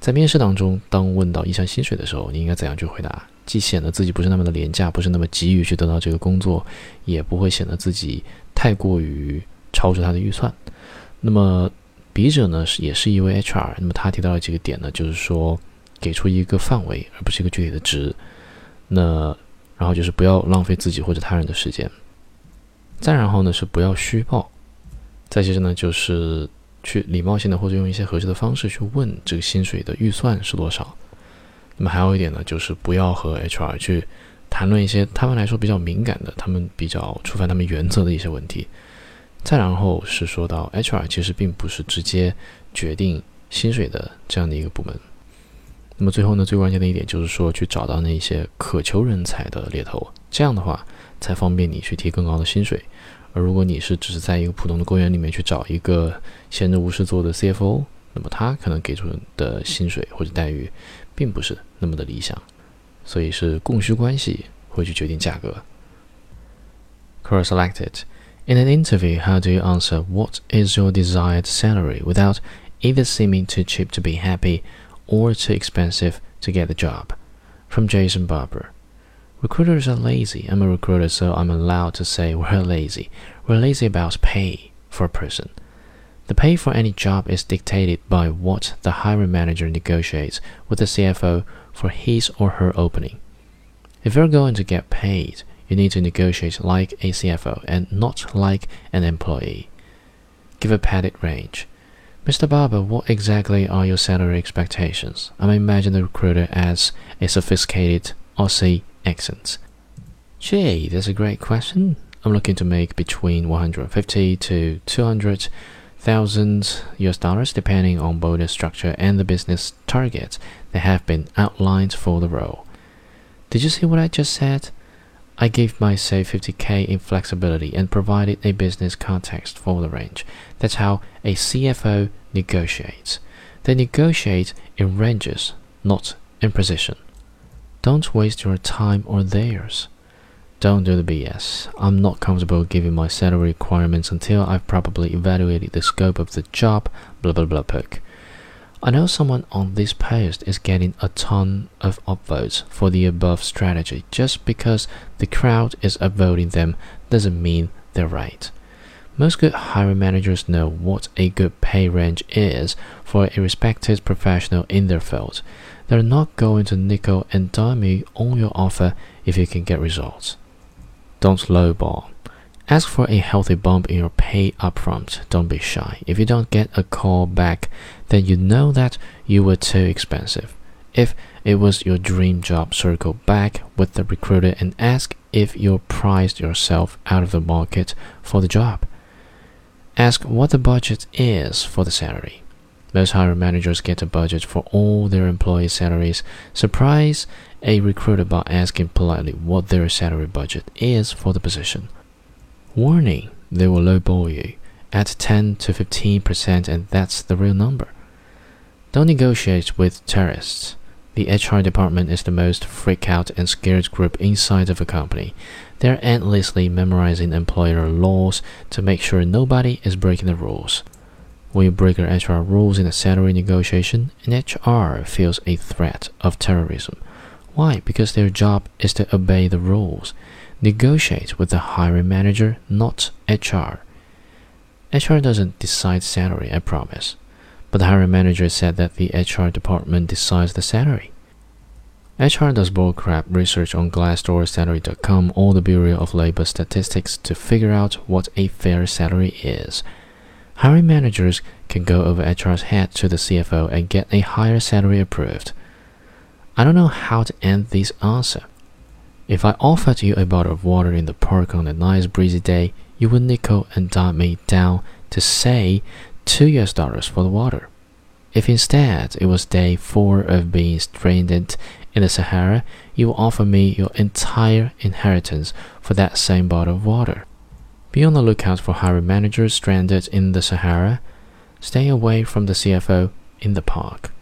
在面试当中，当问到一项薪水的时候，你应该怎样去回答？既显得自己不是那么的廉价，不是那么急于去得到这个工作，也不会显得自己太过于超出他的预算。那么，笔者呢是也是一位 HR，那么他提到的几个点呢，就是说给出一个范围，而不是一个具体的值。那然后就是不要浪费自己或者他人的时间。再然后呢是不要虚报。再接着呢就是去礼貌性的或者用一些合适的方式去问这个薪水的预算是多少。那么还有一点呢就是不要和 HR 去谈论一些他们来说比较敏感的、他们比较触犯他们原则的一些问题。再然后是说到 HR 其实并不是直接决定薪水的这样的一个部门。那么最后呢，最关键的一点就是说去找到那些渴求人才的猎头，这样的话才方便你去提更高的薪水。而如果你是只是在一个普通的公园里面去找一个闲着无事做的 CFO，那么他可能给出的薪水或者待遇并不是那么的理想。所以是供需关系会去决定价格。Cross selected. In an interview, how do you answer what is your desired salary without either seeming too cheap to be happy or too expensive to get the job? From Jason Barber. Recruiters are lazy. I'm a recruiter, so I'm allowed to say we're lazy. We're lazy about pay for a person. The pay for any job is dictated by what the hiring manager negotiates with the CFO for his or her opening. If you're going to get paid, you need to negotiate like a CFO and not like an employee. Give a padded range. Mr. Barber, what exactly are your salary expectations? I imagine the recruiter as a sophisticated Aussie accent. Gee, that's a great question. I'm looking to make between 150 to 200 thousand US dollars depending on bonus structure and the business targets that have been outlined for the role. Did you see what I just said? I gave myself 50k in flexibility and provided a business context for the range. That's how a CFO negotiates. They negotiate in ranges, not in precision. Don't waste your time or theirs. Don't do the BS. I'm not comfortable giving my salary requirements until I've properly evaluated the scope of the job, blah blah blah poke. I know someone on this post is getting a ton of upvotes for the above strategy. Just because the crowd is upvoting them doesn't mean they're right. Most good hiring managers know what a good pay range is for a respected professional in their field. They're not going to nickel and dime you on your offer if you can get results. Don't lowball. Ask for a healthy bump in your pay upfront. Don't be shy. If you don't get a call back, then you know that you were too expensive. If it was your dream job, circle back with the recruiter and ask if you priced yourself out of the market for the job. Ask what the budget is for the salary. Most hiring managers get a budget for all their employees' salaries. Surprise a recruiter by asking politely what their salary budget is for the position. Warning, they will lowball you at 10 to 15%, and that's the real number. Don't negotiate with terrorists. The HR department is the most freak out and scared group inside of a company. They're endlessly memorizing employer laws to make sure nobody is breaking the rules. When you break HR rules in a salary negotiation, HR feels a threat of terrorism. Why? Because their job is to obey the rules. Negotiate with the hiring manager, not HR. HR doesn't decide salary, I promise. But the hiring manager said that the HR department decides the salary. HR does bullcrap research on Glassdoor, Salary.com, or the Bureau of Labor Statistics to figure out what a fair salary is. Hiring managers can go over HR's head to the CFO and get a higher salary approved. I don't know how to end this answer. If I offered you a bottle of water in the park on a nice breezy day, you would nickel and dime me down to say two US dollars for the water. If instead it was day four of being stranded in the Sahara, you would offer me your entire inheritance for that same bottle of water. Be on the lookout for hiring managers stranded in the Sahara. Stay away from the CFO in the park.